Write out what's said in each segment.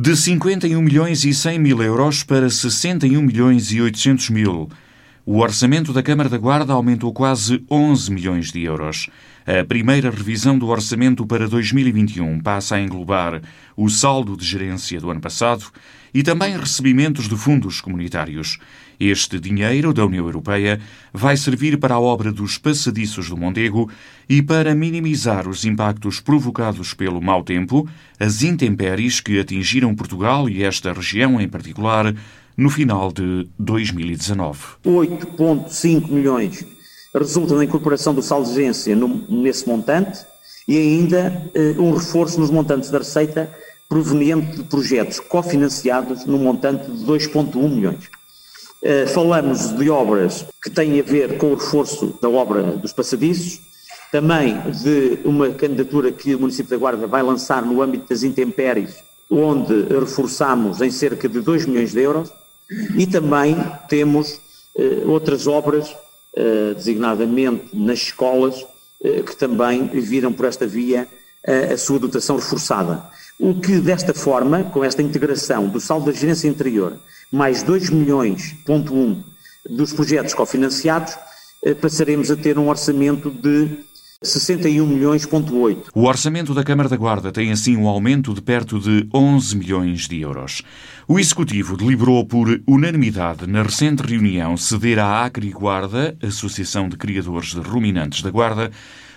De 51 milhões e 100 mil euros para 61 milhões e 800 mil. O orçamento da Câmara da Guarda aumentou quase 11 milhões de euros. A primeira revisão do orçamento para 2021 passa a englobar o saldo de gerência do ano passado e também recebimentos de fundos comunitários. Este dinheiro da União Europeia vai servir para a obra dos passadiços do Mondego e para minimizar os impactos provocados pelo mau tempo, as intempéries que atingiram Portugal e esta região em particular no final de 2019. 8,5 milhões resulta da incorporação do saldo de agência no, nesse montante e ainda eh, um reforço nos montantes da receita proveniente de projetos cofinanciados no montante de 2,1 milhões. Eh, falamos de obras que têm a ver com o reforço da obra dos passadiços, também de uma candidatura que o município da Guarda vai lançar no âmbito das intempéries, onde reforçamos em cerca de 2 milhões de euros, e também temos eh, outras obras, designadamente nas escolas, eh, que também viram por esta via a sua dotação reforçada. O que desta forma, com esta integração do saldo da gerência interior, mais 2 milhões, ponto 1, dos projetos cofinanciados, passaremos a ter um orçamento de 61 milhões,8. O orçamento da Câmara da Guarda tem assim um aumento de perto de 11 milhões de euros. O Executivo deliberou por unanimidade na recente reunião ceder à Acre Guarda, Associação de Criadores de Ruminantes da Guarda,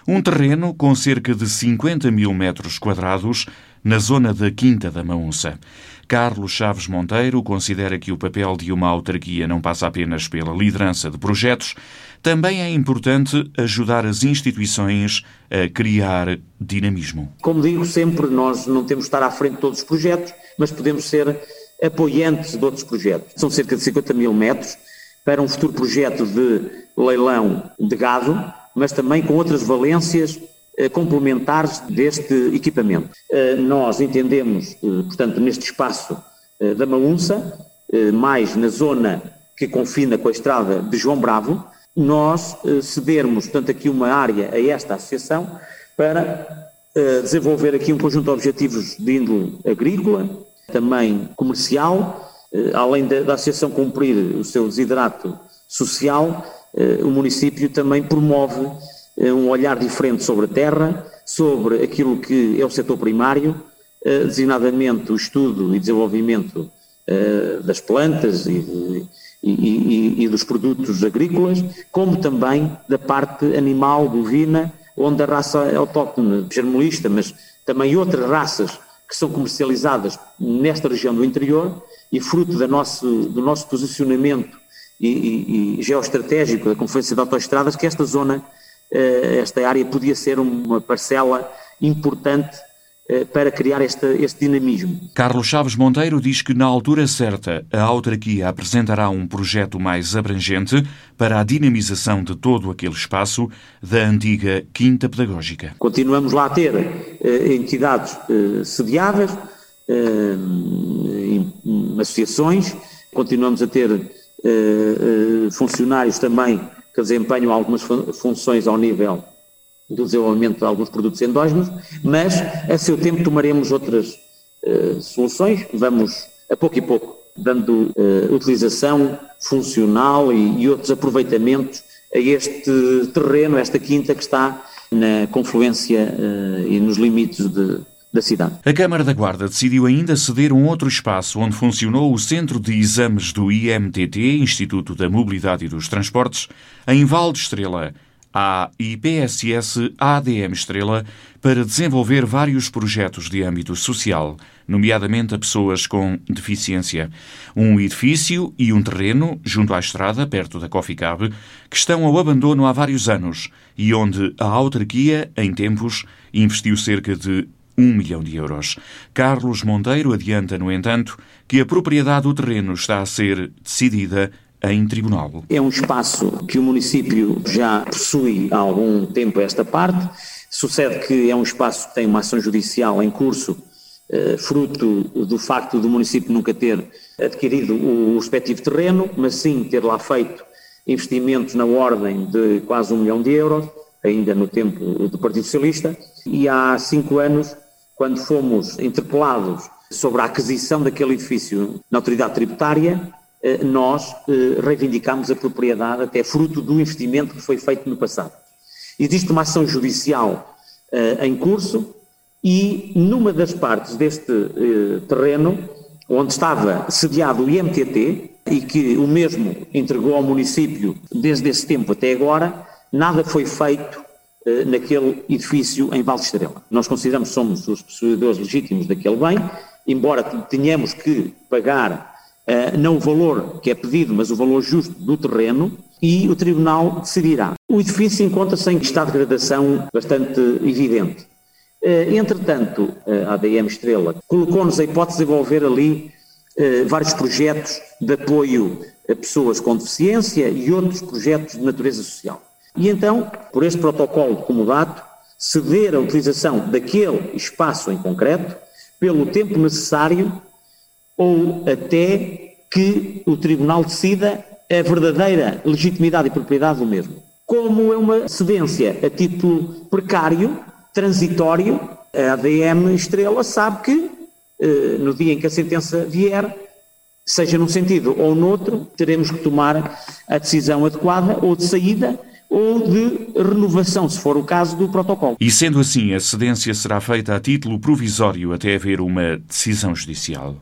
um terreno com cerca de 50 mil metros quadrados na zona da Quinta da Maunça. Carlos Chaves Monteiro considera que o papel de uma autarquia não passa apenas pela liderança de projetos, também é importante ajudar as instituições a criar dinamismo. Como digo sempre, nós não temos de estar à frente de todos os projetos, mas podemos ser apoiantes de outros projetos. São cerca de 50 mil metros para um futuro projeto de leilão de gado, mas também com outras valências complementares deste equipamento. Eh, nós entendemos, eh, portanto, neste espaço da Maunça, mais na zona que confina com a estrada de João Bravo, nós cedermos, portanto, aqui uma área a esta associação para desenvolver aqui um conjunto de objetivos de índole agrícola, também comercial, além da, associação cumprir o seu desidrato social, o município também promove eh, um olhar diferente sobre a terra, sobre aquilo que é o setor primário, eh, designadamente o estudo e desenvolvimento eh, das plantas e, e, e, e, dos produtos agrícolas, como também da parte animal, bovina, onde a raça autóctone germolista, mas também outras raças que são comercializadas nesta região do interior e fruto da nosso, do nosso posicionamento e, geoestratégico da Conferência de Autoestradas, que esta zona eh, esta área podia ser uma parcela importante eh, para criar este, este, dinamismo. Carlos Chaves Monteiro diz que, na altura certa, a autarquia apresentará um projeto mais abrangente para a dinamização de todo aquele espaço da antiga Quinta Pedagógica. Continuamos lá a ter eh, entidades eh, sediadas, eh, associações, continuamos a ter eh, funcionários também que desempenham algumas funções ao nível do desenvolvimento de alguns produtos endógenos, mas a seu tempo tomaremos outras uh, soluções, vamos a pouco e pouco dando uh, utilização funcional e, e, outros aproveitamentos a este terreno, esta quinta que está na confluência uh, e nos limites de, da cidade. A Câmara da Guarda decidiu ainda ceder um outro espaço onde funcionou o Centro de Exames do IMTT, Instituto da Mobilidade e dos Transportes, em Val de Estrela, à IPSS ADM Estrela, para desenvolver vários projetos de âmbito social, nomeadamente a pessoas com deficiência. Um edifício e um terreno, junto à estrada, perto da Coffee Cab, que estão ao abandono há vários anos e onde a autarquia, em tempos, investiu cerca de 1 milhão de euros. Carlos Monteiro adianta, no entanto, que a propriedade do terreno está a ser decidida em tribunal. É um espaço que o município já possui há algum tempo esta parte. Sucede que é um espaço que tem uma ação judicial em curso, eh, fruto do facto do município nunca ter adquirido o respectivo terreno, mas sim ter lá feito investimentos na ordem de quase um milhão de euros, ainda no tempo do Partido Socialista, e há cinco anos quando fomos interpelados sobre a aquisição daquele edifício na autoridade tributária, eh, nós eh, reivindicamos a propriedade até fruto do investimento que foi feito no passado. Existe uma ação judicial eh, em curso e numa das partes deste terreno, onde estava sediado o IMTT e que o mesmo entregou ao município desde esse tempo até agora, nada foi feito naquele edifício em Val de Estrela. Nós consideramos que somos os possuidores legítimos daquele bem embora tenhamos que pagar uh, não o valor que é pedido, mas o valor justo do terreno, e o Tribunal decidirá. O edifício encontra-se em estado de degradação bastante evidente. Uh, entretanto, a ADM Estrela colocou-nos a hipótese de desenvolver ali uh, vários projetos de apoio a pessoas com deficiência e outros projetos de natureza social. E então, por este protocolo de comodato, ceder a utilização daquele espaço em concreto pelo tempo necessário ou até que o Tribunal decida a verdadeira legitimidade e propriedade do mesmo. Como é uma cedência a título precário, transitório, a ADM Estrela sabe que eh, no dia em que a sentença vier, seja num sentido ou noutro, teremos que tomar a decisão adequada ou de saída ou de renovação, se for o caso, do protocolo. E sendo assim, a cedência será feita a título provisório até haver uma decisão judicial.